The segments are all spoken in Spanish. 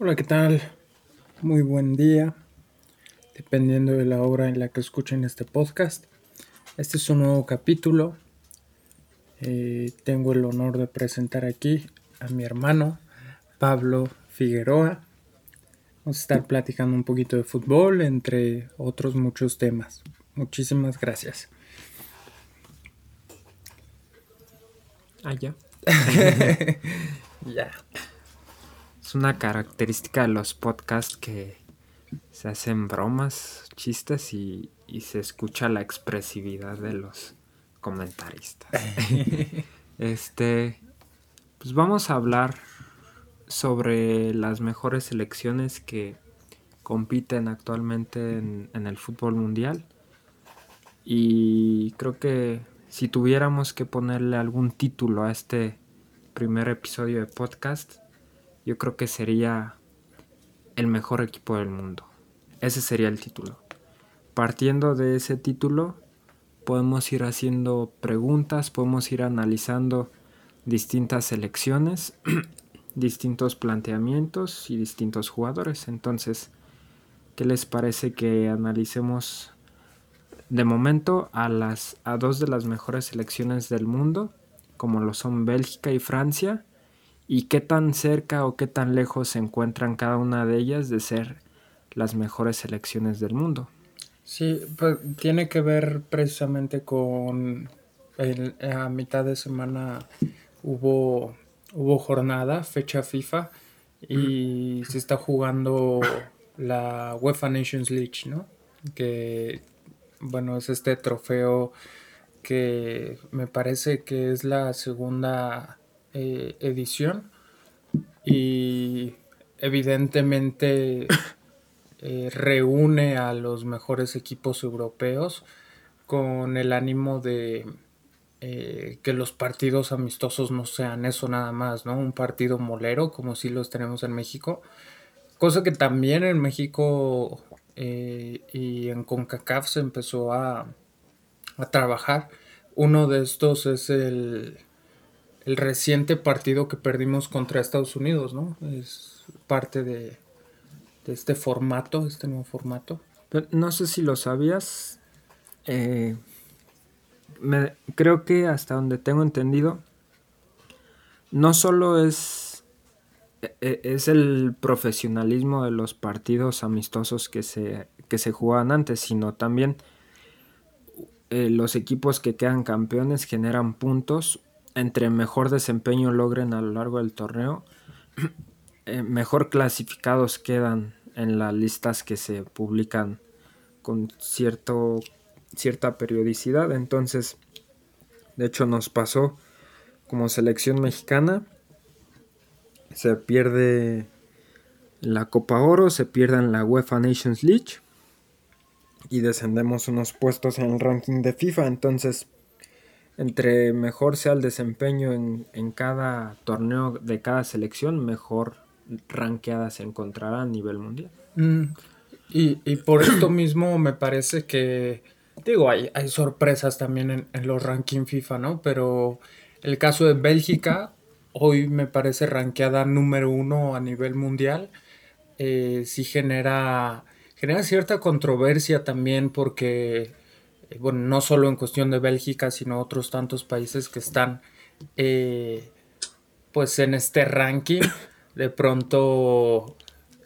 Hola, ¿qué tal? Muy buen día, dependiendo de la hora en la que escuchen este podcast. Este es un nuevo capítulo. Eh, tengo el honor de presentar aquí a mi hermano Pablo Figueroa. Vamos a estar platicando un poquito de fútbol, entre otros muchos temas. Muchísimas gracias. Ah, ya. Ya. Es una característica de los podcasts que se hacen bromas, chistes y, y se escucha la expresividad de los comentaristas. este, pues vamos a hablar sobre las mejores selecciones que compiten actualmente en, en el fútbol mundial. Y creo que si tuviéramos que ponerle algún título a este primer episodio de podcast, yo creo que sería el mejor equipo del mundo. Ese sería el título. Partiendo de ese título, podemos ir haciendo preguntas, podemos ir analizando distintas selecciones, distintos planteamientos y distintos jugadores. Entonces, ¿qué les parece que analicemos de momento a las a dos de las mejores selecciones del mundo, como lo son Bélgica y Francia? Y qué tan cerca o qué tan lejos se encuentran cada una de ellas de ser las mejores selecciones del mundo. Sí, pues tiene que ver precisamente con el, a mitad de semana hubo, hubo jornada, fecha FIFA, y se está jugando la UEFA Nations League, ¿no? Que, bueno, es este trofeo que me parece que es la segunda eh, edición y evidentemente eh, reúne a los mejores equipos europeos con el ánimo de eh, que los partidos amistosos no sean eso nada más, ¿no? Un partido molero como si los tenemos en México. Cosa que también en México y en CONCACAF se empezó a, a trabajar. Uno de estos es el, el reciente partido que perdimos contra Estados Unidos, ¿no? Es parte de, este formato, este nuevo formato. no sé si lo sabías. Eh, creo que hasta donde tengo entendido, no solo es, e, e, es el profesionalismo de los partidos amistosos que se, que se jugaban antes, sino también eh, los equipos que quedan campeones generan puntos entre mejor desempeño logren a lo largo del torneo, eh, mejor clasificados quedan en las listas que se publican con cierto, cierta periodicidad. Entonces, de hecho nos pasó como selección mexicana. Se pierde la Copa Oro, se pierde en la UEFA Nations League y descendemos unos puestos en el ranking de FIFA. Entonces, entre mejor sea el desempeño en, cada torneo de cada selección, mejor ranqueada se encontrará a nivel mundial. Mm, y, por esto mismo me parece que, digo, hay, hay sorpresas también en, los rankings FIFA, ¿no? Pero el caso de Bélgica, hoy me parece ranqueada número uno a nivel mundial, eh, sí genera, genera cierta controversia también porque bueno, no solo en cuestión de Bélgica, sino otros tantos países que están eh, pues en este ranking, de pronto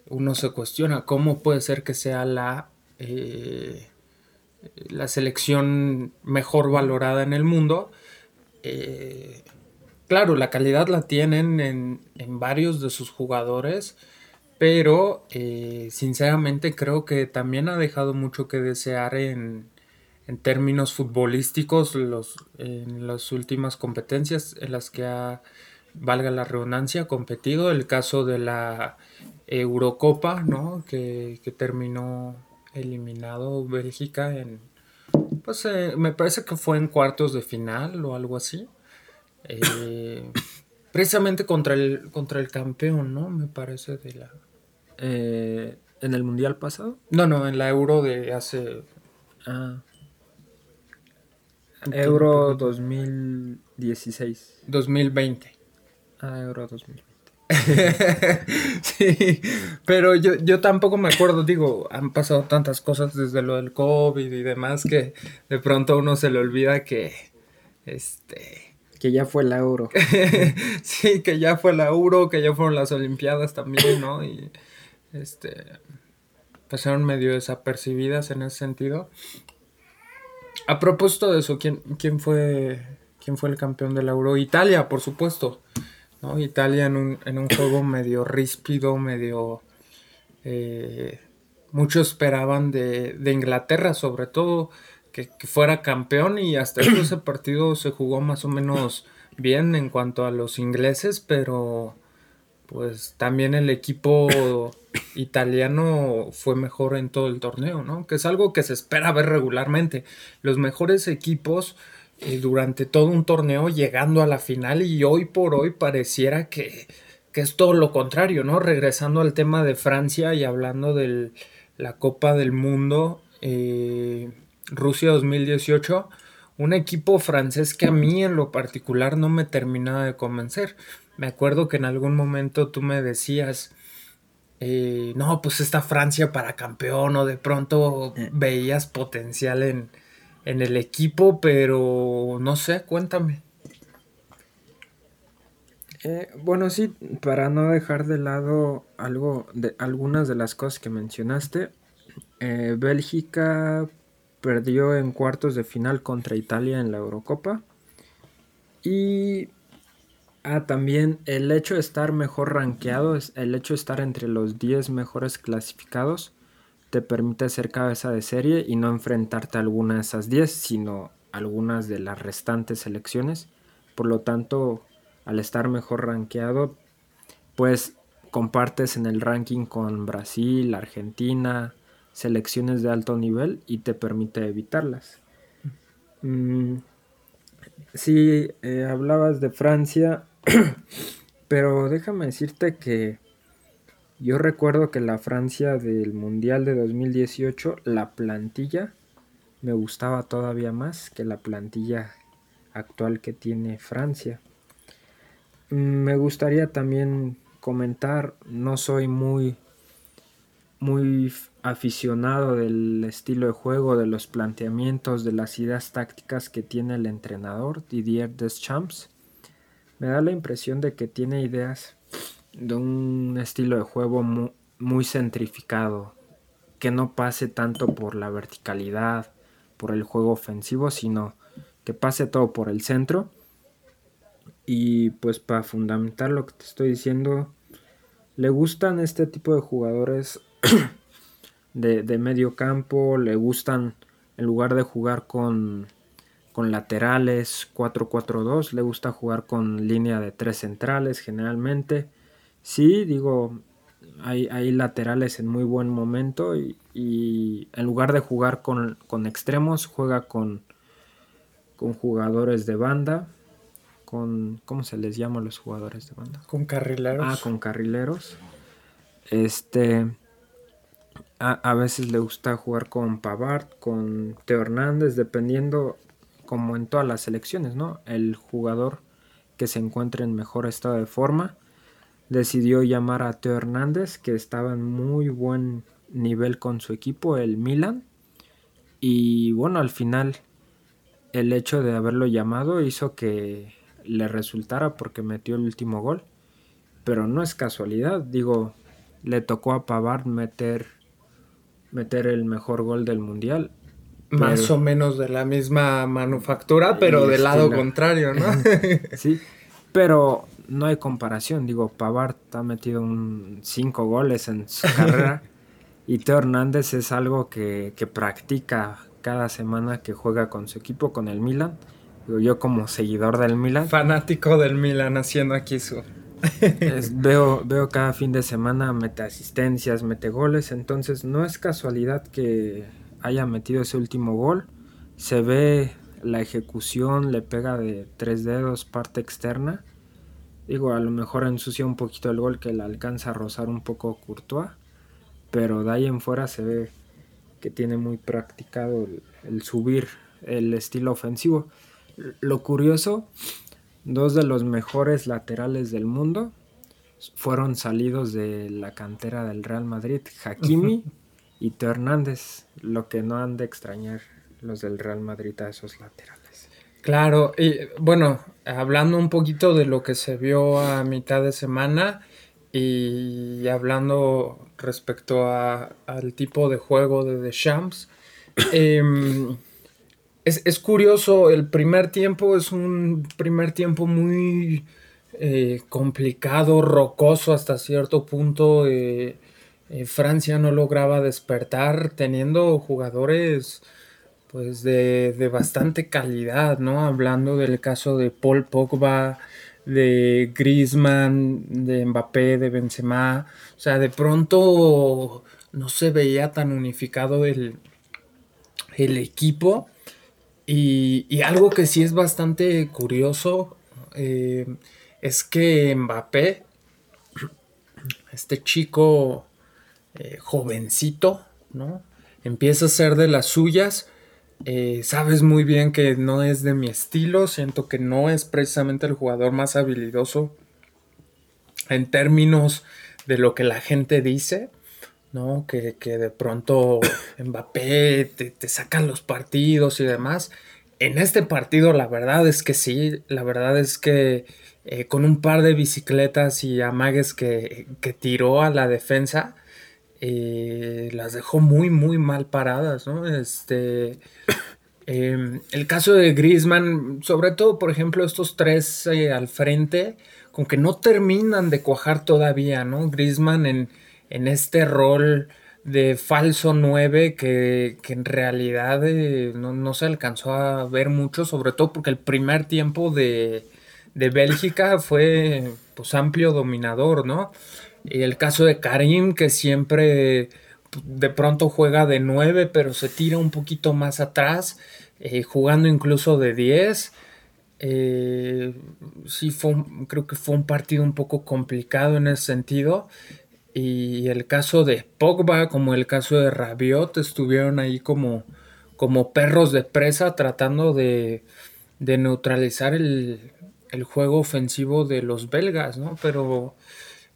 uno se cuestiona cómo puede ser que sea la, eh, la selección mejor valorada en el mundo. claro, la calidad la tienen en, en varios de sus jugadores, pero sinceramente creo que también ha dejado mucho que desear en, en términos futbolísticos los, en las últimas competencias en las que ha, valga la redundancia, competido. El caso de la Eurocopa, ¿no? que, terminó eliminado Bélgica en, pues eh, me parece que fue en cuartos de final o algo así. Eh, precisamente contra el, contra el campeón, ¿no? Me parece de la... Eh, ¿En el Mundial pasado? No, no, en la Euro de hace... Ah. Euro 2016. 2020. Ah, Euro 2020. sí, pero yo, yo tampoco me acuerdo, digo, han pasado tantas cosas desde lo del COVID y demás que de pronto uno se le olvida que, este... Que ya fue el euro. sí, que ya fue el euro, que ya fueron las Olimpiadas también, ¿no? Y, este, pasaron medio desapercibidas en ese sentido. A propósito de eso, ¿quién, quién fue quién fue el campeón del Euro? Italia, por supuesto. ¿no? Italia en un, en un juego medio ríspido, medio... Eh, muchos esperaban de, de, Inglaterra, sobre todo, que, fuera campeón y hasta ese partido se jugó más o menos bien en cuanto a los ingleses, pero pues también el equipo italiano fue mejor en todo el torneo, ¿no? Que es algo que se espera ver regularmente. Los mejores equipos eh, durante todo un torneo llegando a la final y hoy por hoy pareciera que, que, es todo lo contrario, ¿no? Regresando al tema de Francia y hablando de la Copa del Mundo, eh, Rusia 2018 un equipo francés que a mí en lo particular no me terminaba de convencer. Me acuerdo que en algún momento tú me decías, eh, no, pues esta Francia para campeón o de pronto eh. veías potencial en, en el equipo, pero no sé, cuéntame. Eh, bueno, sí, para no dejar de lado algo de algunas de las cosas que mencionaste, Bélgica perdió en cuartos de final contra Italia en la Eurocopa y Ah, también el hecho de estar mejor rankeado, el hecho de estar entre los 10 mejores clasificados, te permite ser cabeza de serie y no enfrentarte a alguna de esas 10, sino algunas de las restantes selecciones. Por lo tanto, al estar mejor rankeado, pues compartes en el ranking con Brasil, Argentina, selecciones de alto nivel y te permite evitarlas. Mm, si eh, hablabas de Francia, Pero déjame decirte que yo recuerdo que la Francia del Mundial de 2018, la plantilla me gustaba todavía más que la plantilla actual que tiene Francia. Mm, me gustaría también comentar, no soy muy muy aficionado del estilo de juego, de los planteamientos, de las ideas tácticas que tiene el entrenador Didier Deschamps me da la impresión de que tiene ideas de un estilo de juego muy, centrificado, que no pase tanto por la verticalidad, por el juego ofensivo, sino que pase todo por el centro. Y pues para fundamentar lo que te estoy diciendo, le gustan este tipo de jugadores de, de medio campo, le gustan en lugar de jugar con con laterales 4-4-2, le gusta jugar con línea de tres centrales generalmente. Sí, digo, hay, hay laterales en muy buen momento y, en lugar de jugar con, extremos, juega con, con jugadores de banda, con, ¿cómo se les llama a los jugadores de banda? Con carrileros. Ah, con carrileros. Este, a, a veces le gusta jugar con Pavard, con Teo Hernández, dependiendo como en todas las selecciones, ¿no? El jugador que se encuentra en mejor estado de forma decidió llamar a Teo Hernández, que estaba en muy buen nivel con su equipo, el Milan. Y bueno, al final el hecho de haberlo llamado hizo que le resultara porque metió el último gol. Pero no es casualidad, digo, le tocó a Pavard meter, meter el mejor gol del mundial más o menos de la misma manufactura, pero del lado contrario, ¿no? sí, pero no hay comparación. Digo, Pavard ha metido un cinco goles en su carrera y Teo Hernández es algo que, practica cada semana que juega con su equipo, con el Milan. Digo, yo como seguidor del Milan. Fanático del Milan haciendo aquí su... veo, veo cada fin de semana mete asistencias, mete goles, entonces no es casualidad que haya metido ese último gol. Se ve la ejecución, le pega de tres dedos, parte externa. Digo, a lo mejor ensucia un poquito el gol que le alcanza a rozar un poco Courtois. Pero de ahí en fuera se ve que tiene muy practicado el, subir el estilo ofensivo. Lo curioso, dos de los mejores laterales del mundo fueron salidos de la cantera del Real Madrid, Hakimi y Teo Hernández, lo que no han de extrañar los del Real Madrid a esos laterales. Claro, y bueno, hablando un poquito de lo que se vio a mitad de semana y hablando respecto a, al tipo de juego de The Shams, em, es, curioso, el primer tiempo es un primer tiempo muy eh, complicado, rocoso hasta cierto punto. Eh, eh, Francia no lograba despertar teniendo jugadores pues de, de, bastante calidad, ¿no? Hablando del caso de Paul Pogba, de Griezmann, de Mbappé, de Benzema, o sea, de pronto no se veía tan unificado el, el equipo y, algo que sí es bastante curioso eh, es que Mbappé, este chico eh, jovencito, ¿no? Empieza a ser de las suyas. Eh, sabes muy bien que no es de mi estilo. Siento que no es precisamente el jugador más habilidoso en términos de lo que la gente dice. ¿no? Que, de pronto Mbappé te, te, sacan los partidos y demás. En este partido la verdad es que sí, la verdad es que eh, con un par de bicicletas y amagues que, que tiró a la defensa, eh, las dejó muy, muy mal paradas, ¿no? Este, em, el caso de Griezmann, sobre todo, por ejemplo, estos tres eh, al frente, con que no terminan de cuajar todavía, ¿no? Griezmann en en este rol de falso 9 que, en realidad eh, no, se alcanzó a ver mucho, sobre todo porque el primer tiempo de, de Bélgica fue pues amplio dominador, ¿no? Y el caso de Karim que siempre de pronto juega de 9 pero se tira un poquito más atrás, eh, jugando incluso de 10. Eh, sí, fue creo que fue un partido un poco complicado en ese sentido. Y el caso de Pogba, como el caso de Rabiot, estuvieron ahí como, como perros de presa tratando de, neutralizar el, juego ofensivo de los belgas, ¿no? Pero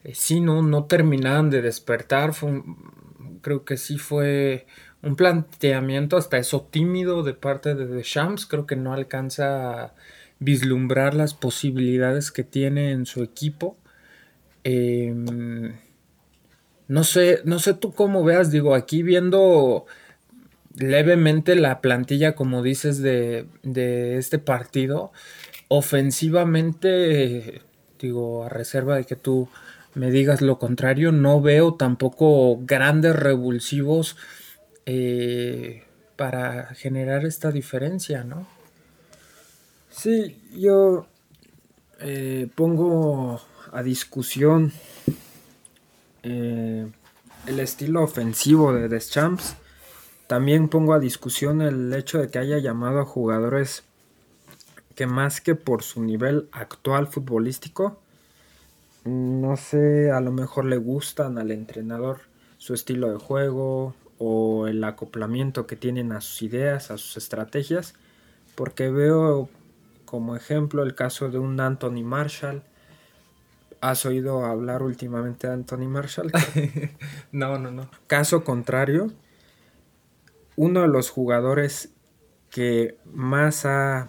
eh, sí, no, no terminaban de despertar. creo que sí fue un planteamiento hasta eso tímido de parte de Deschamps. Creo que no alcanza a vislumbrar las posibilidades que tiene en su equipo. Eh, no sé, no sé tú cómo veas, digo, aquí viendo levemente la plantilla, como dices, de, este partido, ofensivamente, digo, a reserva de que tú me digas lo contrario, no veo tampoco grandes revulsivos eh, para generar esta diferencia, ¿no? Sí, yo eh, pongo a discusión eh, el estilo ofensivo de Deschamps. También pongo a discusión el hecho de que haya llamado a jugadores que más que por su nivel actual futbolístico, no sé, a lo mejor le gustan al entrenador su estilo de juego o el acoplamiento que tienen a sus ideas, a sus estrategias, porque veo como ejemplo el caso de un Anthony Marshall, ¿Has oído hablar últimamente de Anthony Marshall? no, no, no. Caso contrario, uno de los jugadores que más ha,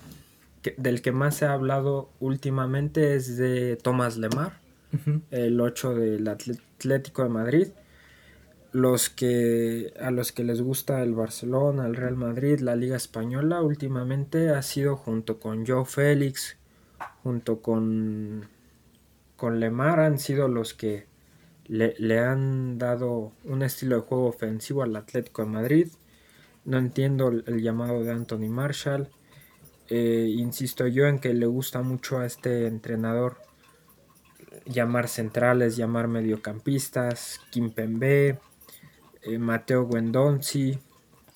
del que más se ha hablado últimamente es de Thomas Lemar, el 8 del Atlético de Madrid. Los que a los que les gusta el Barcelona, el Real Madrid, la Liga Española, últimamente ha sido junto con Joe Félix, junto con con Lemar han sido los que le, han dado un estilo de juego ofensivo al Atlético de Madrid. No entiendo el, llamado de Anthony Marshall. Eh, insisto yo en que le gusta mucho a este entrenador llamar centrales, llamar mediocampistas, Kimpembe, eh, Mateo Guendonzi,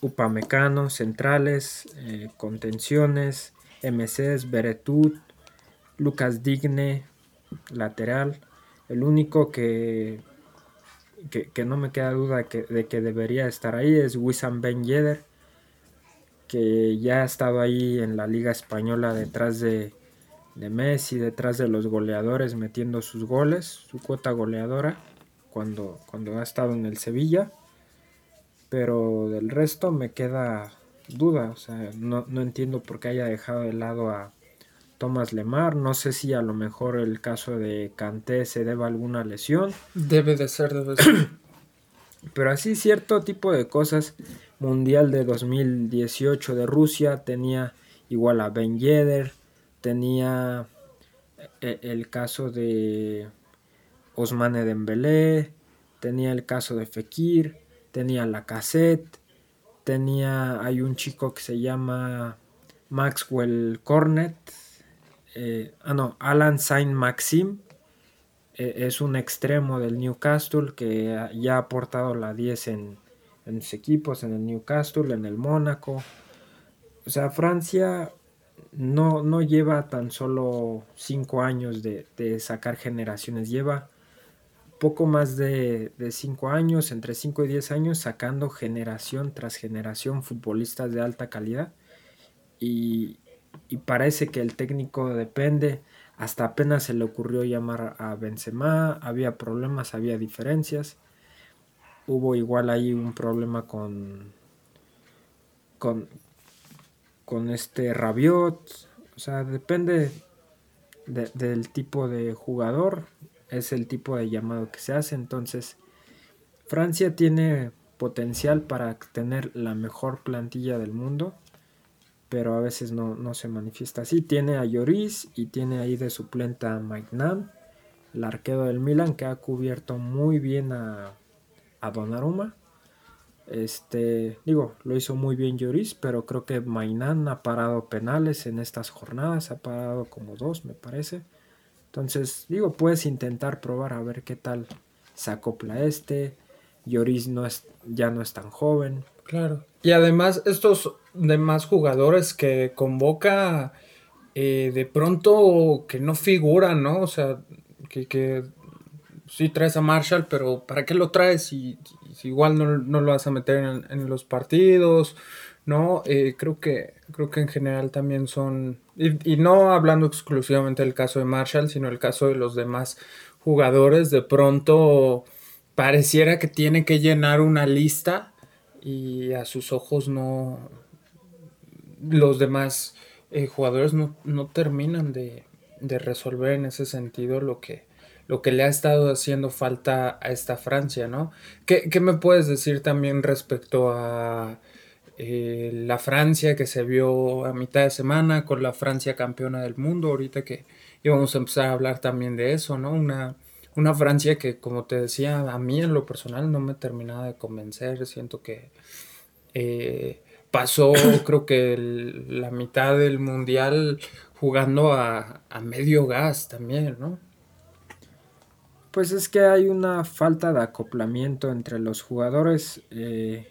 Upamecano, centrales, eh, contenciones, MCs, Beretut, Lucas Digne, lateral. El único que, que, no me queda duda de que debería estar ahí es Wissam Ben Yedder, que ya ha estado ahí en la Liga Española detrás de, de Messi, detrás de los goleadores metiendo sus goles, su cuota goleadora cuando, cuando ha estado en el Sevilla. Pero del resto me queda duda, o sea, no, no entiendo por qué haya dejado de lado a Thomas Lemar. No sé si a lo mejor el caso de Kanté se deba a alguna lesión. Debe de ser, debe de ser. Pero así cierto tipo de cosas. Mundial de 2018 de Rusia tenía igual a Ben Yedder, tenía eh, el caso de Osmane Dembélé, tenía el caso de Fekir, tenía la cassette, tenía hay un chico que se llama Maxwell Cornet, eh, ah no, Alan Saint Maxim, e, es un extremo del Newcastle que ya ha aportado la 10 en, en los equipos, en el Newcastle, en el Mónaco. O sea, Francia no, no lleva tan solo 5 años de, sacar generaciones, lleva poco más de 5 años, entre 5 y 10 años, sacando generación tras generación futbolistas de alta calidad. Y, y parece que el técnico depende hasta apenas se le ocurrió llamar a Benzema, había problemas, había diferencias. Hubo igual ahí un problema con con con este Rabiot, o sea, depende del tipo de jugador, es el tipo de llamado que se hace, entonces Francia tiene potencial para tener la mejor plantilla del mundo pero a veces no, se manifiesta así. Tiene a Lloris y tiene ahí de suplente a Mike el arquero del Milan, que ha cubierto muy bien a, a Donnarumma. Este, digo, lo hizo muy bien Lloris, pero creo que Mainan ha parado penales en estas jornadas, ha parado como dos, me parece. Entonces, digo, puedes intentar probar a ver qué tal se acopla este. Lloris no es, ya no es tan joven. Claro. Y además, estos demás jugadores que convoca eh, de pronto que no figuran, ¿no? O sea, que, que sí traes a Marshall, pero ¿para qué lo traes si, igual no, lo vas a meter en, los partidos? ¿No? Eh, creo, que, creo que en general también son, y, no hablando exclusivamente del caso de Marshall, sino el caso de los demás jugadores, de pronto pareciera que tiene que llenar una lista y a sus ojos no los demás eh, jugadores no, terminan de, resolver en ese sentido lo que, lo que le ha estado haciendo falta a esta Francia, ¿no? ¿Qué, me puedes decir también respecto a eh, la Francia que se vio a mitad de semana con la Francia campeona del mundo? Ahorita que íbamos a empezar a hablar también de eso, ¿no? Una, una Francia que, como te decía, a mí en lo personal no me terminaba de convencer. Siento que eh, pasó, creo que la mitad del mundial jugando a, medio gas también, ¿no? Pues es que hay una falta de acoplamiento entre los jugadores, eh,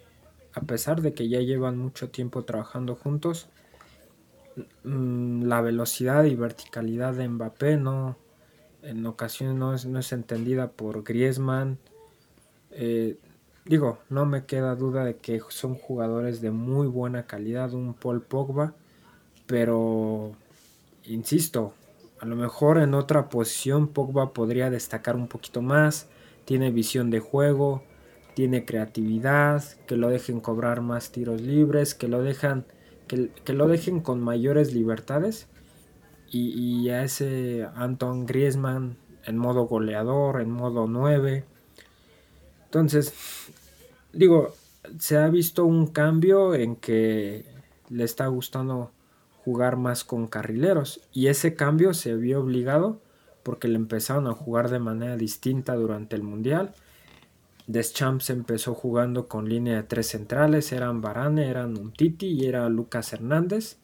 a pesar de que ya llevan mucho tiempo trabajando juntos. Mm, la velocidad y verticalidad de Mbappé no, en ocasiones no es, no es entendida por Griezmann. Eh, digo, no me queda duda de que son jugadores de muy buena calidad, un Paul Pogba, pero insisto, a lo mejor en otra posición Pogba podría destacar un poquito más, tiene visión de juego, tiene creatividad, que lo dejen cobrar más tiros libres, que lo dejan que, lo dejen con mayores libertades y, a ese Anton Griezmann en modo goleador, en modo 9. Entonces, digo, se ha visto un cambio en que le está gustando jugar más con carrileros y ese cambio se vio obligado porque le empezaron a jugar de manera distinta durante el mundial. Deschamps empezó jugando con línea de tres centrales, eran Varane, eran Untiti y era Lucas Hernández.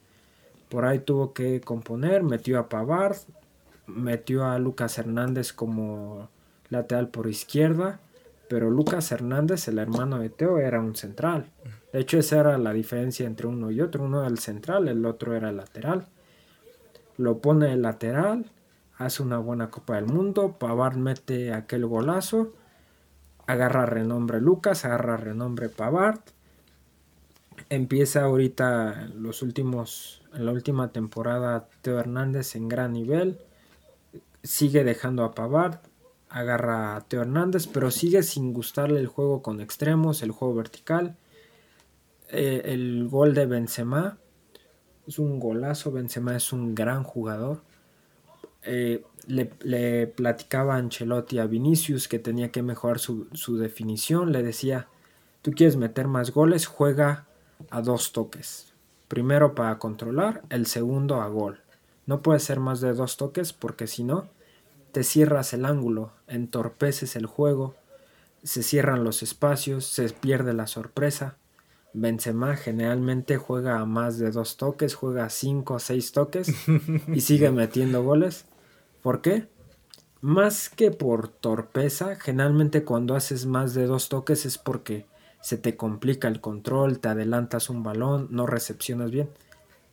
Por ahí tuvo que componer, metió a Pavard, metió a Lucas Hernández como lateral por izquierda, pero Lucas Hernández, el hermano de Teo, era un central. De hecho, esa era la diferencia entre uno y otro. Uno era el central, el otro era el lateral. Lo pone el lateral, hace una buena Copa del Mundo, Pavard mete aquel golazo, agarra renombre Lucas, agarra renombre Pavard empieza ahorita los últimos, en la última temporada Teo Hernández en gran nivel, sigue dejando a Pavard, agarra a Teo Hernández, pero sigue sin gustarle el juego con extremos, el juego vertical. Eh, el gol de Benzema es un golazo, Benzema es un gran jugador. Eh, le, platicaba a Ancelotti a Vinicius que tenía que mejorar su, su definición, le decía, tú quieres meter más goles, juega a dos toques. Primero para controlar, el segundo a gol. No puede ser más de dos toques porque si no, te cierras el ángulo, entorpeces el juego, se cierran los espacios, se pierde la sorpresa. Benzema generalmente juega a más de dos toques, juega a cinco o seis toques y sigue metiendo goles. ¿Por qué? Más que por torpeza, generalmente cuando haces más de dos toques es porque se te complica el control, te adelantas un balón, no recepcionas bien.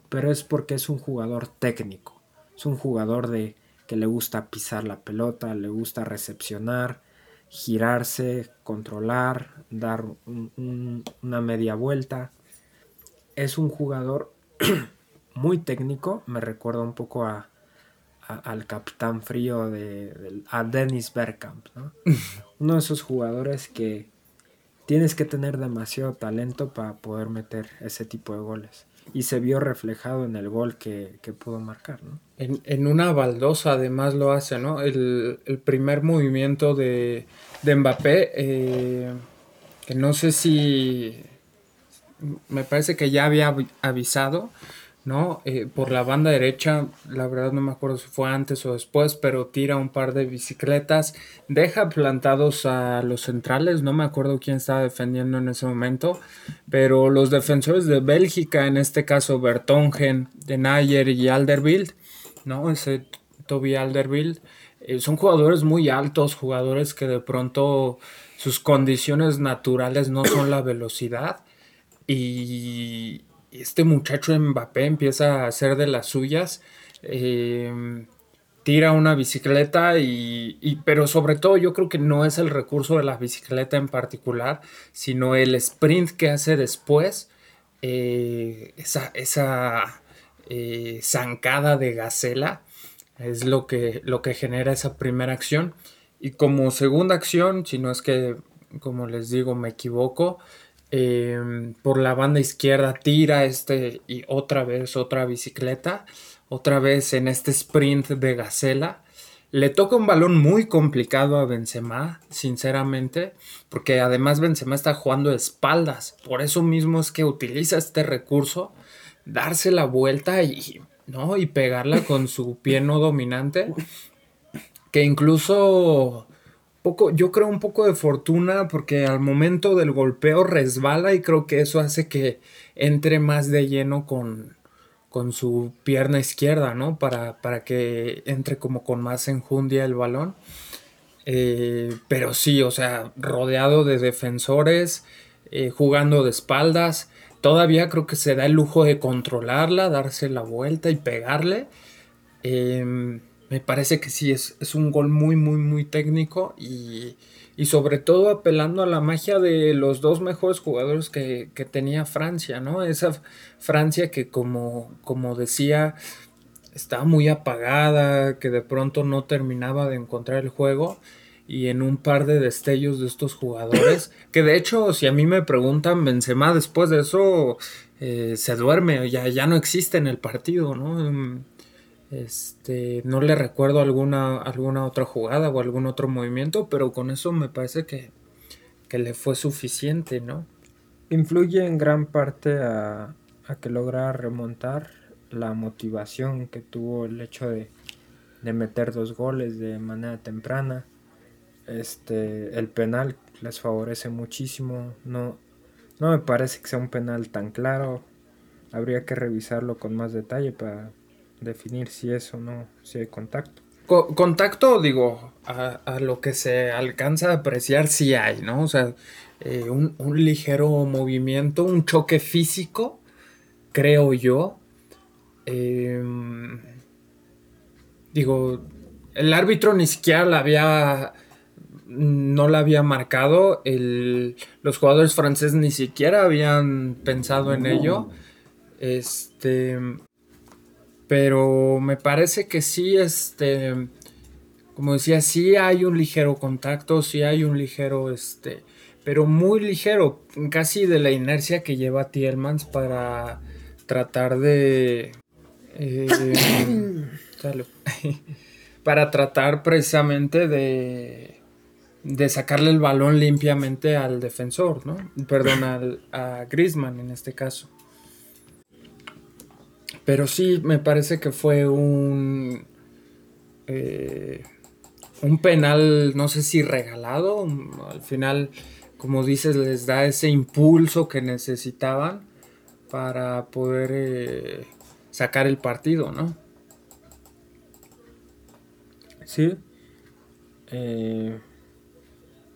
Pero es porque es un jugador técnico. Es un jugador de que le gusta pisar la pelota, le gusta recepcionar, girarse, controlar, dar una media vuelta. Es un jugador muy técnico, me recuerda un poco a, al capitán frío de, a Dennis Bergkamp, uno de esos jugadores que tienes que tener demasiado talento para poder meter ese tipo de goles. Y se vio reflejado en el gol que, pudo marcar, ¿no? En, una baldosa además lo hace, ¿no? El, primer movimiento de, de Mbappé, eh, que no sé si... Me parece que ya había avisado, ¿no? Eh, por la banda derecha, la verdad no me acuerdo si fue antes o después, pero tira un par de bicicletas, deja plantados a los centrales, no me acuerdo quién estaba defendiendo en ese momento, pero los defensores de Bélgica, en este caso Bertongen, Denayer y Alderweireld, ¿no? Ese Toby Alderweireld, eh, son jugadores muy altos, jugadores que de pronto sus condiciones naturales no son la velocidad y, este muchacho Mbappé empieza a hacer de las suyas. Em, tira una bicicleta y, pero sobre todo yo creo que no es el recurso de la bicicleta en particular, sino el sprint que hace después, eh, esa, esa eh, zancada de gacela es lo que, lo que genera esa primera acción. Y como segunda acción, si no es que, como les digo, me equivoco, Em, por la banda izquierda tira este y otra vez otra bicicleta, otra vez en este sprint de Gacela. Le toca un balón muy complicado a Benzema, sinceramente, porque además Benzema está jugando espaldas. Por eso mismo es que utiliza este recurso, darse la vuelta y, ¿no? y pegarla con su pie no dominante, que incluso poco, yo creo un poco de fortuna porque al momento del golpeo resbala y creo que eso hace que entre más de lleno con, con su pierna izquierda, ¿no? Para, para, que entre como con más enjundia el balón. Eh, pero sí, o sea, rodeado de defensores, eh, jugando de espaldas. Todavía creo que se da el lujo de controlarla, darse la vuelta y pegarle. Eh, me parece que sí, es, es un gol muy, muy, muy técnico y, sobre todo apelando a la magia de los dos mejores jugadores que, tenía Francia, ¿no? Esa Francia que como, como decía, estaba muy apagada, que de pronto no terminaba de encontrar el juego y en un par de destellos de estos jugadores, que de hecho si a mí me preguntan Benzema después de eso eh, se duerme, ya, ya no existe en el partido, ¿no? Este, no le recuerdo alguna, alguna otra jugada o algún otro movimiento, pero con eso me parece que, le fue suficiente, ¿no? Influye en gran parte a, que logra remontar la motivación que tuvo el hecho de, meter dos goles de manera temprana. Este, el penal les favorece muchísimo. No, no me parece que sea un penal tan claro. Habría que revisarlo con más detalle para, definir si es o no, si hay contacto. contacto, digo, a, lo que se alcanza a apreciar si hay, ¿no? O sea, eh, un, ligero movimiento, un choque físico, creo yo. Em, digo, el árbitro ni siquiera la había no la había marcado. los jugadores franceses ni siquiera habían pensado en ello. Este. Pero me parece que sí, este. Como decía, sí hay un ligero contacto, sí hay un ligero, este. Pero muy ligero, casi de la inercia que lleva Tiermans para tratar de. Eh, para tratar precisamente de de sacarle el balón limpiamente al defensor, ¿no? Perdón, al, a Griezmann en este caso. Pero sí, me parece que fue un. Eh, un penal, no sé si regalado. Al final, como dices, les da ese impulso que necesitaban para poder eh, sacar el partido, ¿no? Sí. Eh,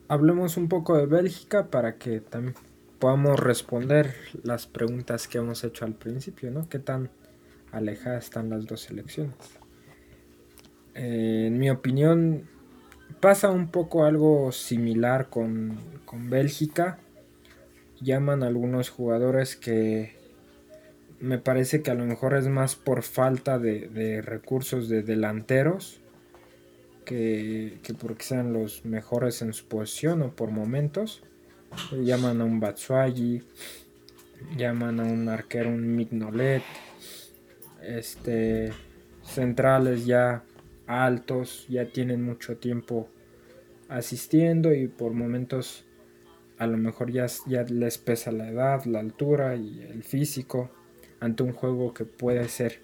hablemos un poco de Bélgica para que también podamos responder las preguntas que hemos hecho al principio, ¿no? ¿Qué tan alejadas están las dos selecciones? En mi opinión, pasa un poco algo similar con, Bélgica. Llaman a algunos jugadores que me parece que a lo mejor es más por falta de recursos de delanteros que, porque sean los mejores en su posición o por momentos. Llaman a un Batsuagi, llaman a un arquero, un Mignolet, este, centrales ya altos, ya tienen mucho tiempo asistiendo y por momentos a lo mejor ya, ya les pesa la edad, la altura y el físico ante un juego que puede ser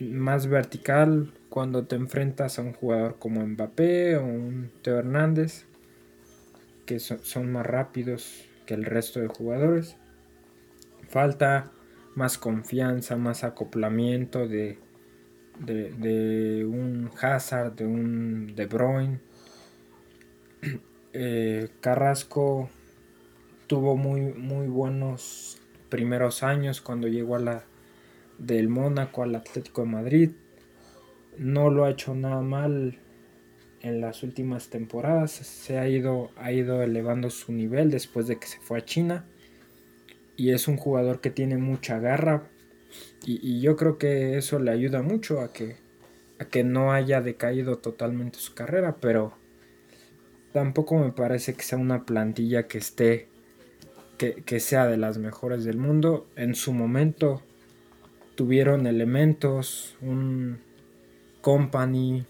más vertical cuando te enfrentas a un jugador como Mbappé o un Teo Hernández, que son más rápidos que el resto de jugadores. Falta más confianza, más acoplamiento de, de, un Hazard, de un De Bruyne. Eh, Carrasco tuvo muy, muy buenos primeros años cuando llegó a la del Mónaco al Atlético de Madrid no lo ha hecho nada mal en las últimas temporadas. Se ha ido, ha ido elevando su nivel después de que se fue a China. Y es un jugador que tiene mucha garra. Y, yo creo que eso le ayuda mucho a que, a que no haya decaído totalmente su carrera. Pero tampoco me parece que sea una plantilla que esté. Que, que sea de las mejores del mundo. En su momento tuvieron elementos. Un, Company,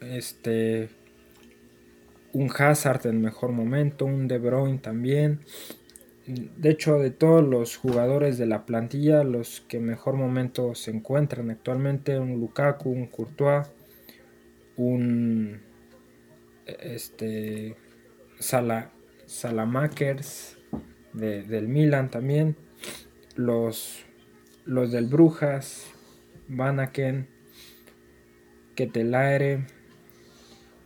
este, un Hazard en mejor momento, un De Bruyne también. De hecho, de todos los jugadores de la plantilla, los que mejor momento se encuentran actualmente, un Lukaku, un Courtois, un este Sala, Salamakers del Milan también, los, los del Brujas, Vanaken, que Telaere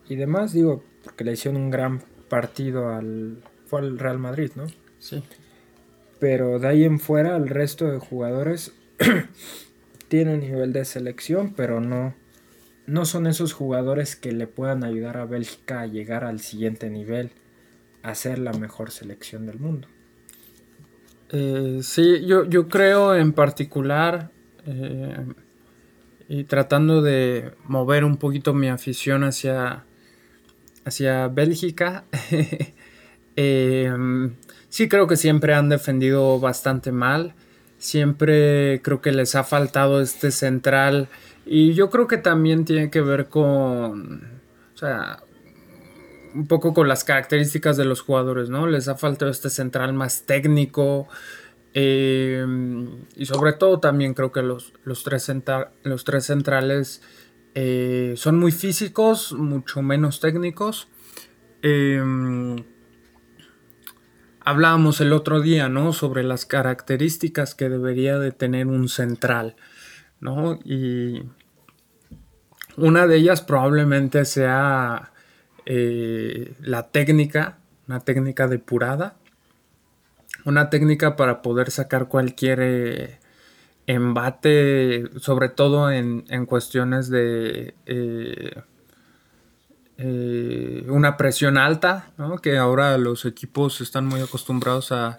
y demás, digo, porque le hicieron un gran partido al, fue al Real Madrid, ¿no? Sí. Pero de ahí en fuera, el resto de jugadores tienen nivel de selección, pero no, no son esos jugadores que le puedan ayudar a Bélgica a llegar al siguiente nivel, a ser la mejor selección del mundo. Eh, sí, yo, yo creo en particular, eh, y tratando de mover un poquito mi afición hacia, hacia Bélgica. Em, sí creo que siempre han defendido bastante mal. Siempre creo que les ha faltado este central. Y yo creo que también tiene que ver con... O sea, un poco con las características de los jugadores, ¿no? Les ha faltado este central más técnico, Em, y sobre todo también creo que los, los, tres, los tres, centrales eh, son muy físicos, mucho menos técnicos. Em, hablábamos el otro día, ¿no? Sobre las características que debería de tener un central, ¿no? Y una de ellas probablemente sea eh, la técnica, una técnica depurada una técnica para poder sacar cualquier eh, embate, sobre todo en, cuestiones de... Eh, eh, una presión alta, ¿no? que ahora los equipos están muy acostumbrados a,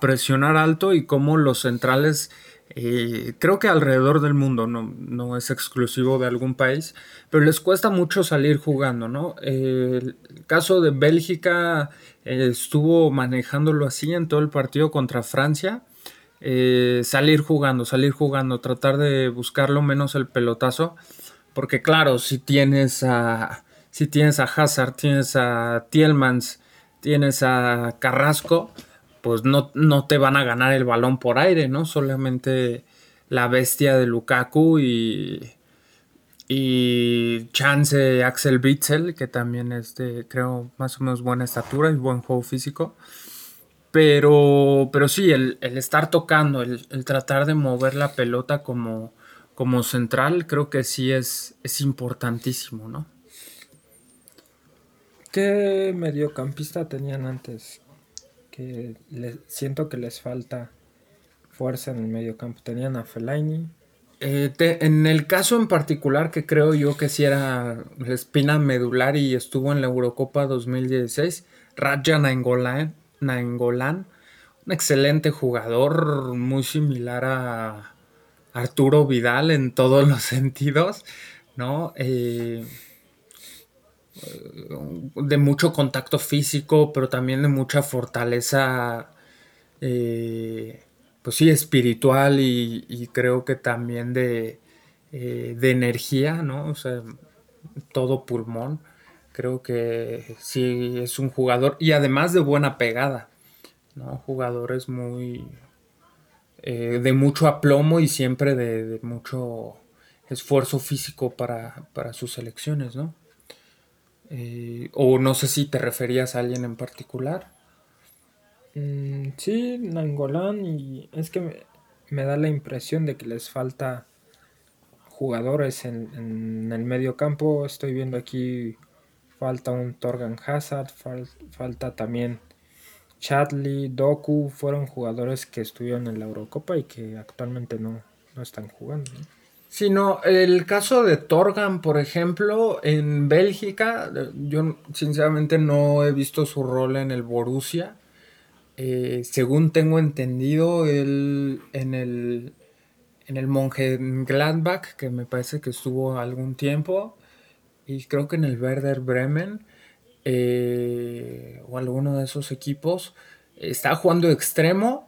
presionar alto y como los centrales, eh, creo que alrededor del mundo, no, es exclusivo de algún país, pero les cuesta mucho salir jugando. ¿no? el caso de Bélgica estuvo manejándolo así en todo el partido contra Francia. salir jugando, salir jugando, tratar de buscar lo menos el pelotazo. Porque claro, si tienes a, si tienes a Hazard, tienes a Tielmans, tienes a Carrasco, pues no, no te van a ganar el balón por aire, ¿no? Solamente la bestia de Lukaku y, y chance Axel Bitzel, que también es de, creo, más o menos buena estatura y buen juego físico. Pero, pero sí, el, estar tocando, el, el, tratar de mover la pelota como, como central creo que sí es, es importantísimo, ¿no? ¿Qué mediocampista tenían antes? Que siento que les falta fuerza en el mediocampo. Tenían a Fellaini. Eh, en el caso en particular que creo yo que sí era la espina medular y estuvo en la Eurocopa 2016, Raja Nainggolan, un excelente jugador, muy similar a, Arturo Vidal en todos los sentidos, ¿no? Eh, de mucho contacto físico, pero también de mucha fortaleza, eh, pues sí, espiritual y, creo que también de, eh, de, energía, ¿no? O sea, todo pulmón. Creo que sí es un jugador y además de buena pegada, ¿no? Jugadores muy, eh, de mucho aplomo y siempre de, mucho esfuerzo físico para, sus elecciones, ¿no? Eh, o no sé si te referías a alguien en particular. Mm, sí, Nangolán, y es que me, da la impresión de que les falta jugadores en, el medio campo. Estoy viendo aquí, falta un Torgan Hazard, falta también Chatley, Doku fueron jugadores que estuvieron en la Eurocopa y que actualmente no, están jugando. No, el caso de Torgan, por ejemplo, en Bélgica, yo sinceramente no he visto su rol en el Borussia. Eh, según tengo entendido, él en el, en el Gladbach, que me parece que estuvo algún tiempo, y creo que en el Werder Bremen, eh, o alguno de esos equipos, está jugando extremo.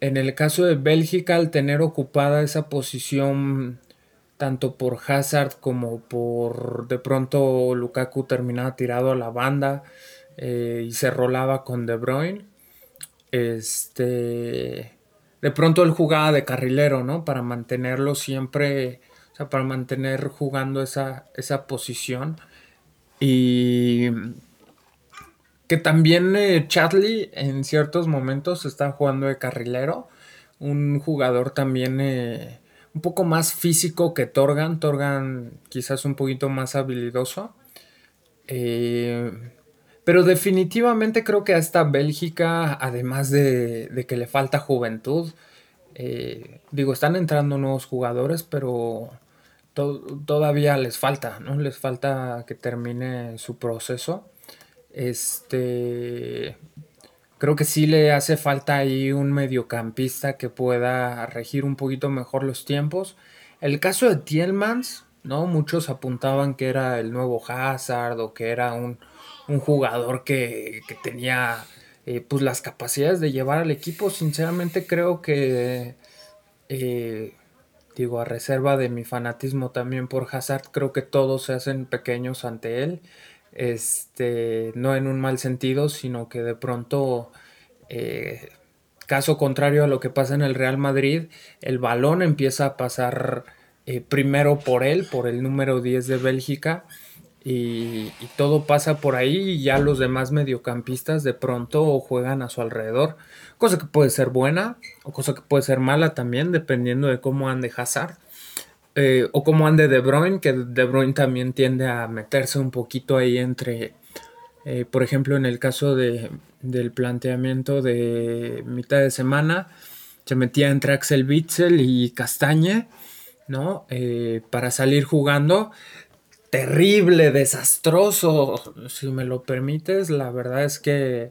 En el caso de Bélgica, al tener ocupada esa posición tanto por Hazard como por de pronto Lukaku terminaba tirado a la banda eh, y se rolaba con De Bruyne. Este, de pronto él jugaba de carrilero, ¿no? Para mantenerlo siempre, o sea, para mantener jugando esa, esa posición. Y que también eh, en ciertos momentos está jugando de carrilero. Un jugador también eh, un poco más físico que Torgan. Torgan quizás un poquito más habilidoso. Eh, pero definitivamente creo que a esta Bélgica, además de, que le falta juventud, digo, están entrando nuevos jugadores, pero todavía les falta, ¿no? Les falta que termine su proceso. Este. Creo que sí le hace falta ahí un mediocampista que pueda regir un poquito mejor los tiempos. El caso de Tielmans, ¿no? Muchos apuntaban que era el nuevo Hazard o que era un, jugador que, tenía eh, pues las capacidades de llevar al equipo. Sinceramente creo que eh, digo, a reserva de mi fanatismo también por Hazard, creo que todos se hacen pequeños ante él. Este, no en un mal sentido, sino que de pronto, eh, caso contrario a lo que pasa en el Real Madrid, el balón empieza a pasar eh, primero por él, por el número 10 de Bélgica, y, todo pasa por ahí y ya los demás mediocampistas de pronto juegan a su alrededor, cosa que puede ser buena o cosa que puede ser mala también, dependiendo de cómo ande Hazard. Eh, o cómo ande De Bruyne, que De Bruyne también tiende a meterse un poquito ahí entre, eh, por ejemplo, en el caso de, del planteamiento de mitad de semana, se metía entre Axel Witzel y Castañe, ¿no? Eh, para salir jugando terrible, desastroso, si me lo permites. La verdad es que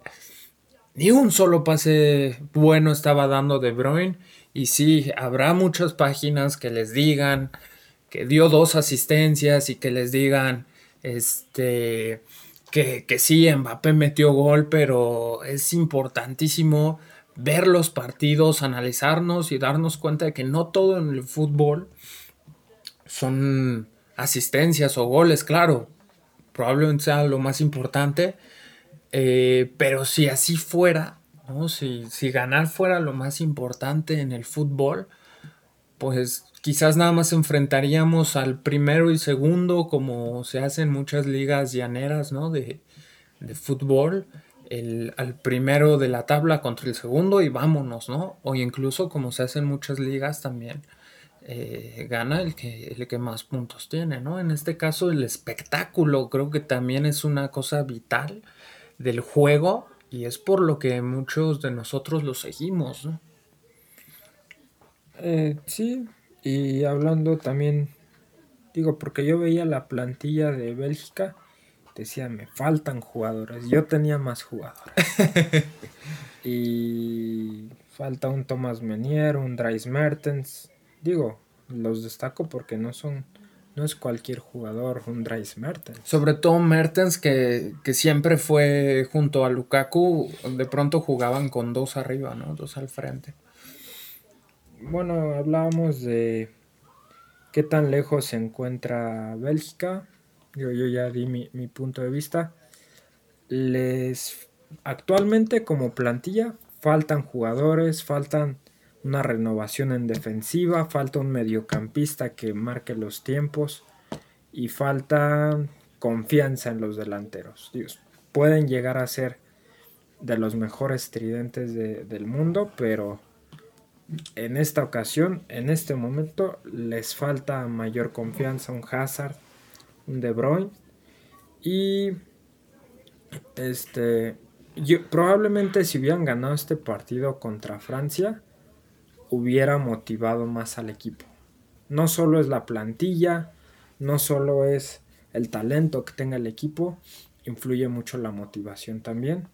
ni un solo pase bueno estaba dando De Bruyne. Y sí, habrá muchas páginas que les digan que dio dos asistencias y que les digan este que, que sí, Mbappé metió gol, pero es importantísimo ver los partidos, analizarnos y darnos cuenta de que no todo en el fútbol son asistencias o goles, claro, probablemente sea lo más importante, eh, pero si así fuera, si, si ganar fuera lo más importante en el fútbol, pues quizás nada más enfrentaríamos al primero y segundo como se hace en muchas ligas llaneras, ¿no? De, de fútbol, el, al primero de la tabla contra el segundo y vámonos, ¿no? O incluso como se hace en muchas ligas también, eh, gana el que, el que más puntos tiene, ¿no? En este caso el espectáculo creo que también es una cosa vital del juego y es por lo que muchos de nosotros lo seguimos, ¿no? Eh, sí, y hablando también, digo, porque yo veía la plantilla de Bélgica, decía, me faltan jugadores, yo tenía más jugadores. y falta un Thomas Menier, un Dries Mertens, digo, los destaco porque no son no es cualquier jugador, un Dries Mertens. Sobre todo Mertens, que, que, siempre fue junto a Lukaku, de pronto jugaban con dos arriba, ¿no? Dos al frente bueno, hablábamos de qué tan lejos se encuentra Bélgica. Yo, yo ya di mi, punto de vista. Les actualmente como plantilla faltan jugadores, faltan una renovación en defensiva, falta un mediocampista que marque los tiempos y falta confianza en los delanteros. pueden llegar a ser de los mejores tridentes del mundo, pero en esta ocasión, en este momento, les falta mayor confianza un Hazard, un De Bruyne y este yo, probablemente si hubieran ganado este partido contra Francia hubiera motivado más al equipo. No solo es la plantilla, no solo es el talento que tenga el equipo, influye mucho la motivación también.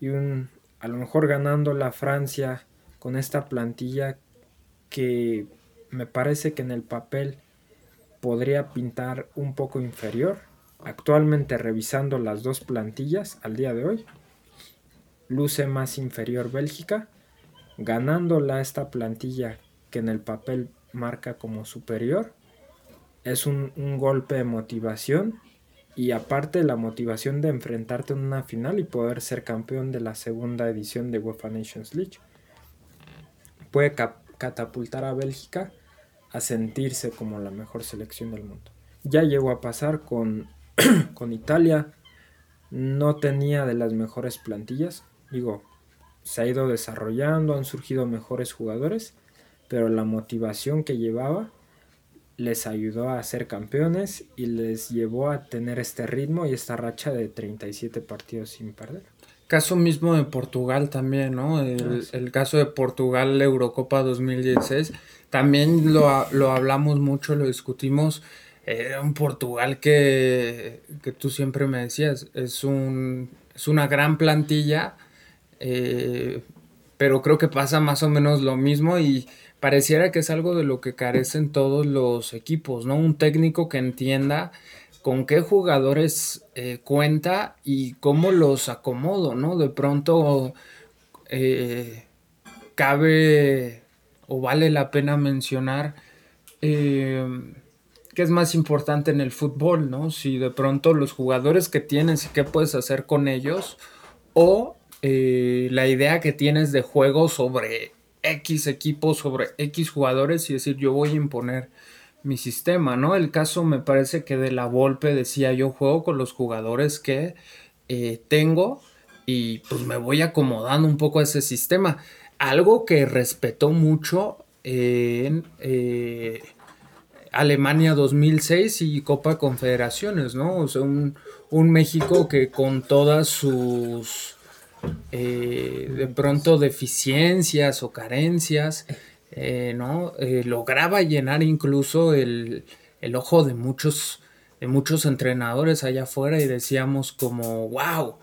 Y un, a lo mejor ganando la Francia con esta plantilla que me parece que en el papel podría pintar un poco inferior. Actualmente revisando las dos plantillas al día de hoy, luce más inferior Bélgica, ganándola esta plantilla que en el papel marca como superior. Es un, golpe de motivación y aparte la motivación de enfrentarte en una final y poder ser campeón de la segunda edición de UEFA Nations League puede catapultar a Bélgica a sentirse como la mejor selección del mundo. Ya llegó a pasar con, con Italia, no tenía de las mejores plantillas, digo, se ha ido desarrollando, han surgido mejores jugadores, pero la motivación que llevaba les ayudó a ser campeones y les llevó a tener este ritmo y esta racha de 37 partidos sin perder. Caso mismo de Portugal también, ¿no? El, el caso de Portugal, Eurocopa 2016, también lo, lo hablamos mucho, lo discutimos. Era un Portugal que, que tú siempre me decías, es, un, es una gran plantilla, eh, pero creo que pasa más o menos lo mismo y pareciera que es algo de lo que carecen todos los equipos, ¿no? Un técnico que entienda con qué jugadores eh, cuenta y cómo los acomodo, ¿no? De pronto eh, cabe o vale la pena mencionar eh, qué es más importante en el fútbol, ¿no? Si de pronto los jugadores que tienes y qué puedes hacer con ellos o la idea que tienes de juego sobre X equipos, sobre X jugadores y decir yo voy a imponer mi sistema, ¿no? El caso me parece que de la Volpe decía yo juego con los jugadores que eh, tengo y pues me voy acomodando un poco a ese sistema. Algo que respetó mucho en eh, Alemania 2006 y Copa Confederaciones, ¿no? O sea, un, México que con todas sus eh, de pronto deficiencias o carencias eh, ¿no? Eh, lograba llenar incluso el, ojo de muchos muchos entrenadores allá afuera y decíamos como, wow,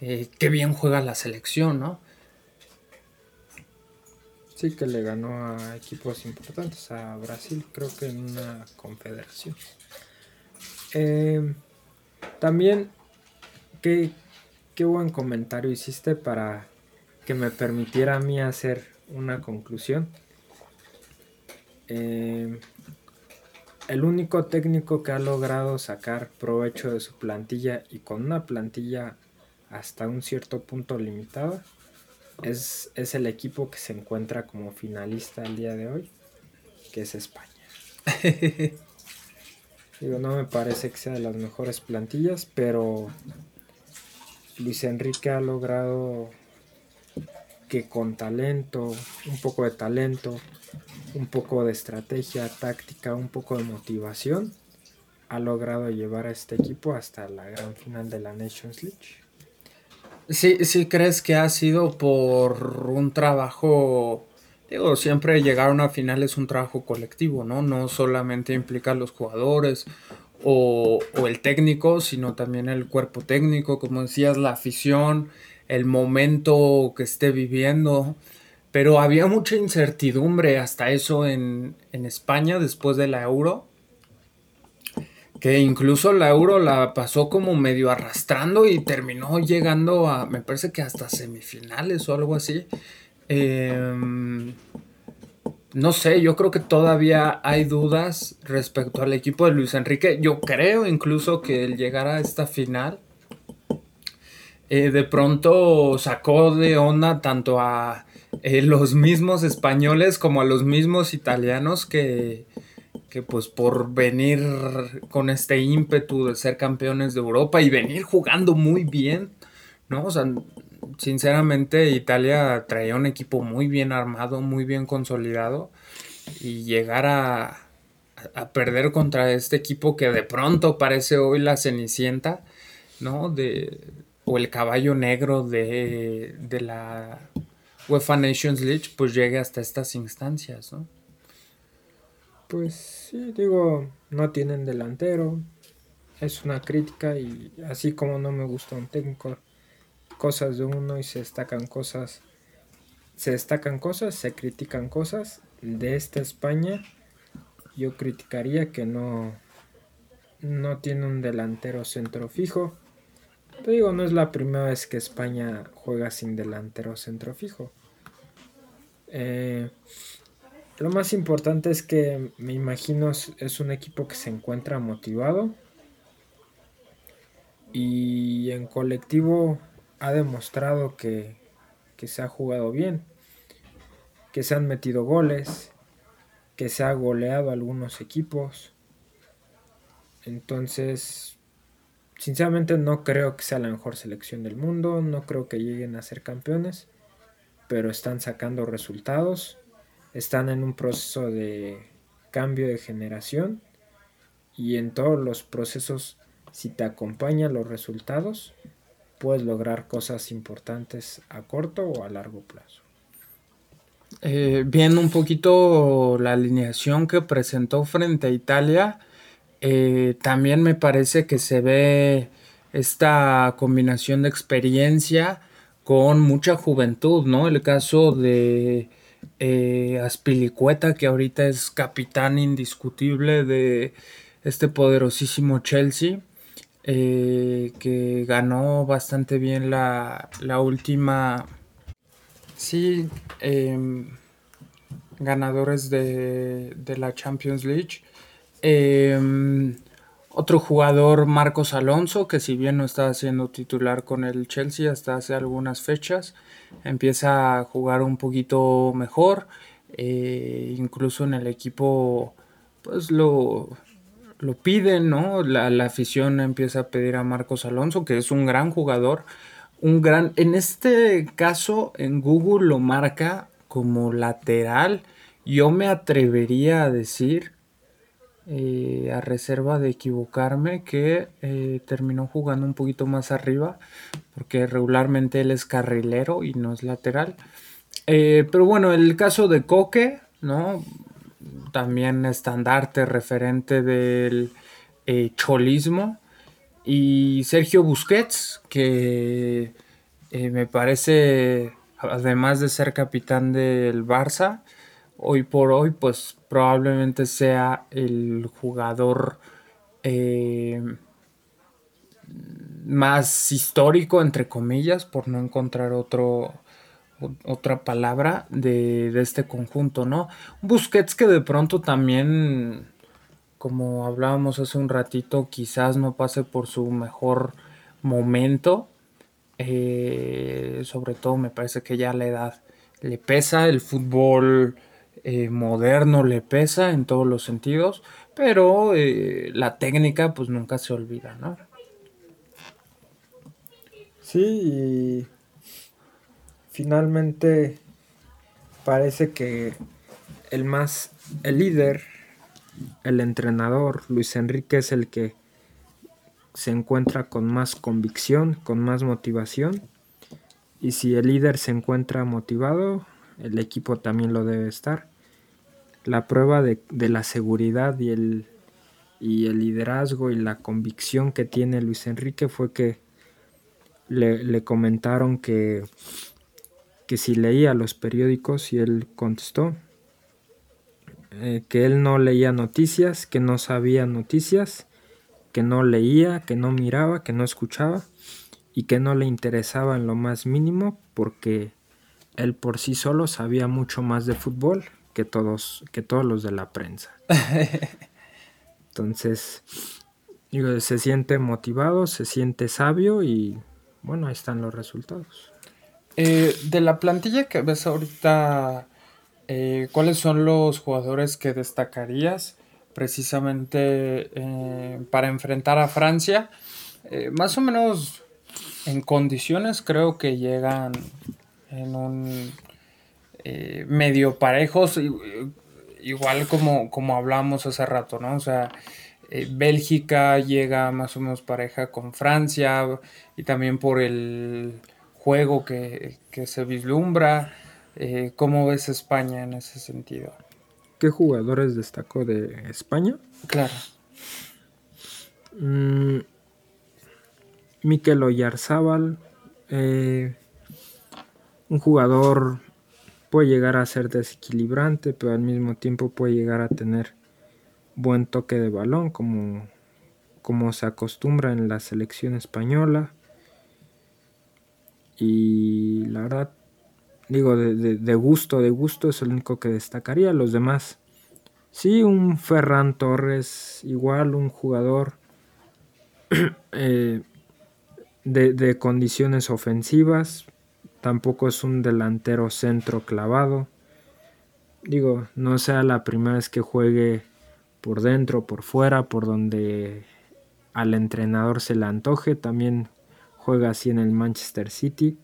qué bien juega la selección, ¿no? Sí, que le ganó a equipos importantes, a Brasil, creo que en una confederación. También, qué, qué buen comentario hiciste para que me permitiera a mí hacer una conclusión. Eh, el único técnico que ha logrado sacar provecho de su plantilla y con una plantilla hasta un cierto punto limitada es, es el equipo que se encuentra como finalista el día de hoy, que es España. Digo, no me parece que sea de las mejores plantillas, pero Luis Enrique ha logrado que con talento, un poco de talento, un poco de estrategia táctica, un poco de motivación, ha logrado llevar a este equipo hasta la gran final de la Nations League. Sí, sí crees que ha sido por un trabajo, digo, siempre llegar a una final es un trabajo colectivo, ¿no? No solamente implica a los jugadores o, o el técnico, sino también el cuerpo técnico, como decías, la afición, el momento que esté viviendo. Pero había mucha incertidumbre hasta eso en, en España después de la euro que incluso la Euro la pasó como medio arrastrando y terminó llegando a, me parece que hasta semifinales o algo así. Em, no sé, yo creo que todavía hay dudas respecto al equipo de Luis Enrique. Yo creo incluso que el llegar a esta final eh, de pronto sacó de onda tanto a eh, los mismos españoles como a los mismos italianos que que pues por venir con este ímpetu de ser campeones de Europa y venir jugando muy bien, ¿no? O sea, sinceramente Italia traía un equipo muy bien armado, muy bien consolidado y llegar a, a perder contra este equipo que de pronto parece hoy la cenicienta, ¿no? De, o el caballo negro de, de la UEFA Nations League, pues llegue hasta estas instancias, ¿no? Pues sí, digo, no tienen delantero. Es una crítica y así como no me gusta un técnico, cosas de uno y se destacan cosas, se destacan cosas, se critican cosas. De esta España yo criticaría que no, no tiene un delantero centro fijo. Te digo, no es la primera vez que España juega sin delantero centro fijo. Eh, lo más importante es que me imagino es un equipo que se encuentra motivado y en colectivo ha demostrado que, se ha jugado bien, que se han metido goles, que se ha goleado algunos equipos. Entonces, sinceramente no creo que sea la mejor selección del mundo, no creo que lleguen a ser campeones, pero están sacando resultados están en un proceso de cambio de generación y en todos los procesos, si te acompañan los resultados, puedes lograr cosas importantes a corto o a largo plazo. Eh, viendo un poquito la alineación que presentó frente a Italia, eh, también me parece que se ve esta combinación de experiencia con mucha juventud, ¿no? El caso de eh, Aspilicueta, que ahorita es capitán indiscutible de este poderosísimo Chelsea, eh, que ganó bastante bien la, última, sí, em, ganadores de, de, la Champions League. Em, otro jugador, Marcos Alonso, que si bien no está siendo titular con el Chelsea hasta hace algunas fechas, empieza a jugar un poquito mejor. Eh, incluso en el equipo, pues lo, lo piden, ¿no? La, la, afición empieza a pedir a Marcos Alonso, que es un gran jugador. Un gran. En este caso, en Google lo marca como lateral. Yo me atrevería a decir eh, a reserva de equivocarme, que eh, terminó jugando un poquito más arriba, porque regularmente él es carrilero y no es lateral. Eh, pero bueno, el caso de Coque, ¿no? También estandarte referente del eh, cholismo. Y Sergio Busquets, que eh, me parece, además de ser capitán del Barça, hoy por hoy, pues probablemente sea el jugador eh, más histórico, entre comillas, por no encontrar otro, otra palabra de, de, este conjunto, ¿no? Busquets que de pronto también, como hablábamos hace un ratito, quizás no pase por su mejor momento. Eh, sobre todo me parece que ya la edad le pesa, el fútbol eh, moderno le pesa en todos los sentidos, pero eh, la técnica pues nunca se olvida, ¿no? Sí, y finalmente parece que el más, el líder, el entrenador, Luis Enrique es el que se encuentra con más convicción, con más motivación. Y si el líder se encuentra motivado, el equipo también lo debe estar. La prueba de, la seguridad y el, y el liderazgo y la convicción que tiene Luis Enrique fue que le, le comentaron que que si leía los periódicos y él contestó eh, que él no leía noticias, que no sabía noticias, que no leía, que no miraba, que no escuchaba y que no le interesaba en lo más mínimo porque él por sí solo sabía mucho más de fútbol que todos, que todos los de la prensa. Entonces, digo, se siente motivado, se siente sabio y bueno, ahí están los resultados. Eh, de la plantilla que ves ahorita, eh, ¿cuáles son los jugadores que destacarías precisamente eh, para enfrentar a Francia? más o menos en condiciones creo que llegan en un medio parejos, igual como, como hablamos hace rato, ¿no? O sea, Bélgica llega más o menos pareja con Francia y también por el juego que, se vislumbra. Eh, ¿Cómo ves España en ese sentido? ¿Qué jugadores destacó de España? Claro. Mm, Mikel Oyarzábal, eh, un jugador puede llegar a ser desequilibrante, pero al mismo tiempo puede llegar a tener buen toque de balón, como, como se acostumbra en la selección española. Y la verdad, digo, de, gusto, de gusto es el único que destacaría. Los demás, sí, un Ferran Torres, igual un jugador eh, de, de condiciones ofensivas. Tampoco es un delantero centro clavado. Digo, no sea la primera vez que juegue por dentro, por fuera, por donde al entrenador se le antoje. También juega así en el Manchester City.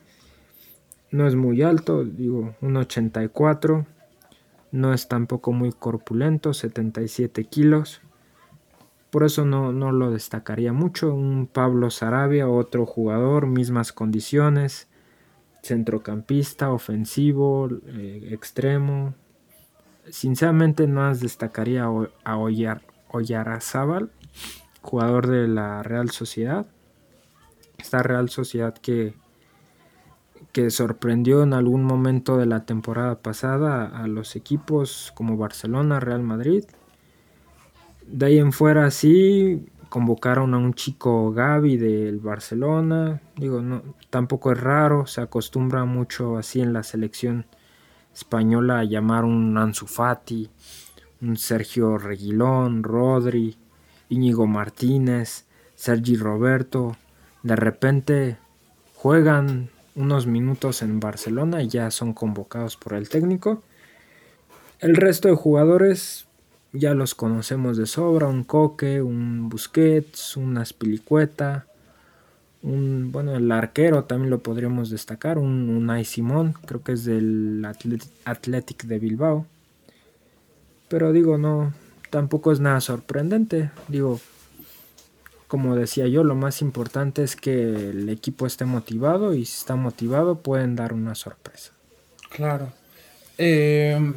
No es muy alto, digo, 1,84. No es tampoco muy corpulento, 77 kilos. Por eso no, lo destacaría mucho. Un Pablo Sarabia, otro jugador, mismas condiciones. Centrocampista, ofensivo, eh, extremo. Sinceramente no destacaría a Oyar, Oyarazábal, jugador de la Real Sociedad esta Real Sociedad que, que sorprendió en algún momento de la temporada pasada a los equipos como Barcelona, Real Madrid. De ahí en fuera sí convocaron a un chico Gaby del Barcelona. Digo, no, tampoco es raro, se acostumbra mucho así en la selección española a llamar un Ansu Fati, un Sergio Reguilón, Rodri, Íñigo Martínez, Sergi Roberto, de repente juegan unos minutos en Barcelona y ya son convocados por el técnico. El resto de jugadores ya los conocemos de sobra, un Coque, un Busquets, un Aspilicueta, un, bueno, el arquero también lo podríamos destacar, un Unai Simón, creo que es del Athletic de Bilbao. Pero digo, no, tampoco es nada sorprendente, digo, como decía yo, lo más importante es que el equipo esté motivado y si está motivado pueden dar una sorpresa. Claro. Eh,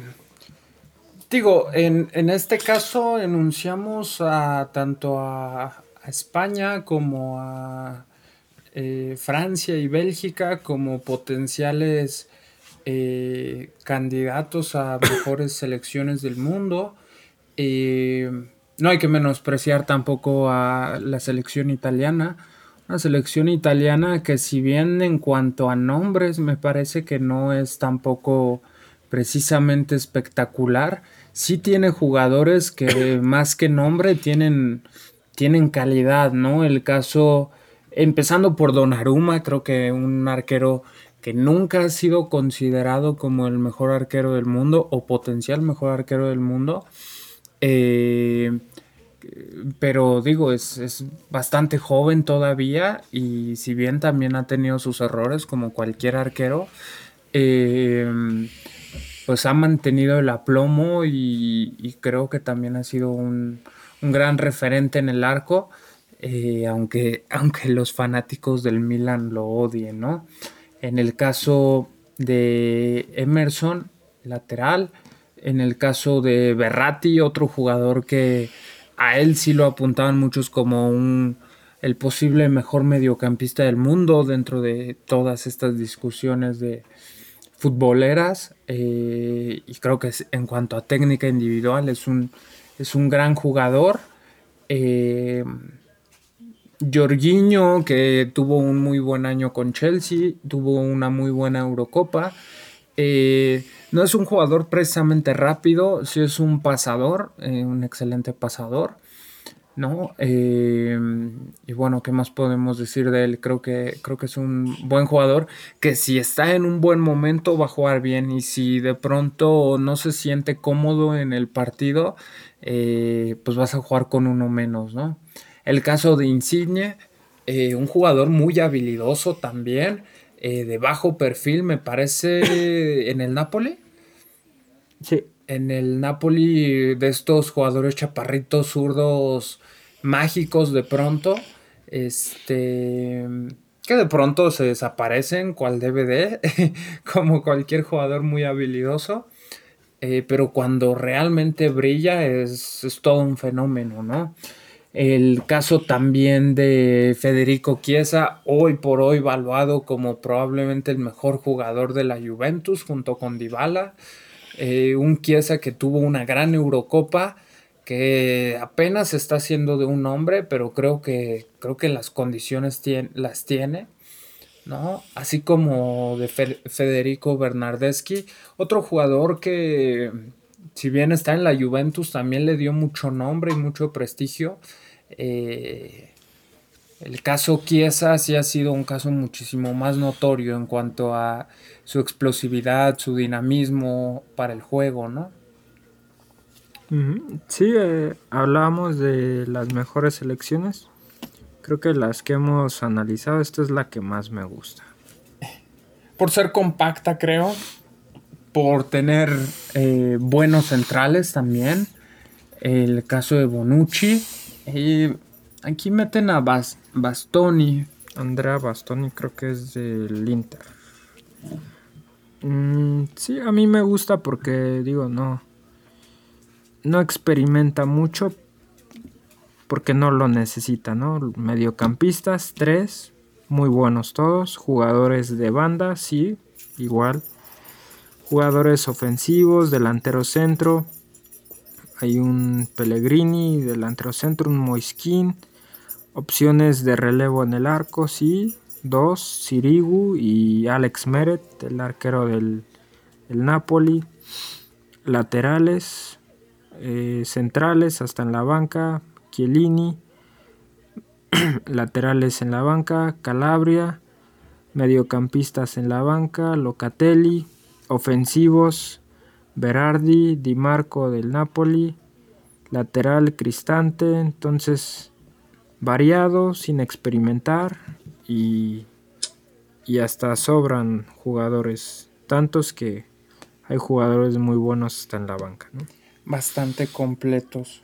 digo, en, este caso enunciamos a tanto a, España como a eh, Francia y Bélgica como potenciales eh, candidatos a mejores selecciones del mundo. Eh, no hay que menospreciar tampoco a la selección italiana. Una selección italiana que si bien en cuanto a nombres me parece que no es tampoco precisamente espectacular, sí tiene jugadores que más que nombre tienen, tienen calidad, ¿no? El caso, empezando por Donnarumma, creo que un arquero que nunca ha sido considerado como el mejor arquero del mundo o potencial mejor arquero del mundo. Eh, pero digo, es, bastante joven todavía y si bien también ha tenido sus errores como cualquier arquero, eh, pues ha mantenido el aplomo y, creo que también ha sido un, gran referente en el arco, eh, aunque, aunque los fanáticos del Milan lo odien, ¿no? En el caso de Emerson, lateral, en el caso de Berratti, otro jugador que a él sí lo apuntaban muchos como un el posible mejor mediocampista del mundo dentro de todas estas discusiones de futboleras eh, y creo que en cuanto a técnica individual es un, es un gran jugador. Eh, Jorginho, que tuvo un muy buen año con Chelsea, tuvo una muy buena Eurocopa. Eh, no es un jugador precisamente rápido, sí es un pasador, eh, un excelente pasador, ¿no? Eh, y bueno, ¿qué más podemos decir de él? Creo que, creo que es un buen jugador que si está en un buen momento va a jugar bien y si de pronto no se siente cómodo en el partido, pues vas a jugar con uno menos, ¿no? El caso de Insigne, un jugador muy habilidoso también. Eh, de bajo perfil, me parece, en el Napoli. Sí. En el Napoli de estos jugadores chaparritos, zurdos, mágicos de pronto. Este. Que de pronto se desaparecen, cual DVD, como cualquier jugador muy habilidoso. Eh, pero cuando realmente brilla es, es todo un fenómeno, ¿no? El caso también de Federico Chiesa, hoy por hoy valuado como probablemente el mejor jugador de la Juventus junto con Dybala. Eh, un Chiesa que tuvo una gran Eurocopa, que apenas está haciendo de un hombre, pero creo que, creo que las condiciones las tiene. ¿no? Así como de Federico Bernardeschi, otro jugador que si bien está en la Juventus, también le dio mucho nombre y mucho prestigio. Eh, el caso Chiesa sí ha sido un caso muchísimo más notorio en cuanto a su explosividad, su dinamismo para el juego, ¿no? Sí, eh, hablábamos de las mejores selecciones. Creo que las que hemos analizado, esta es la que más me gusta. Por ser compacta, creo por tener eh, buenos centrales también. El caso de Bonucci. Y aquí meten a Bastoni. Andrea Bastoni creo que es del Inter. Mm, sí, a mí me gusta porque digo, no. No experimenta mucho porque no lo necesita, ¿no? Mediocampistas, tres, muy buenos todos. Jugadores de banda, sí, igual Jugadores ofensivos, delantero centro. Hay un Pellegrini, delantero centro, un Moiskin. Opciones de relevo en el arco, sí. Dos, Sirigu y Alex Meret, el arquero del, Napoli. Laterales, eh, centrales hasta en la banca, Chiellini. Laterales en la banca, Calabria. Mediocampistas en la banca, Locatelli Ofensivos, Berardi, Di Marco del Napoli, lateral Cristante, entonces variado, sin experimentar y, y hasta sobran jugadores, tantos que hay jugadores muy buenos hasta en la banca. Bastante completos.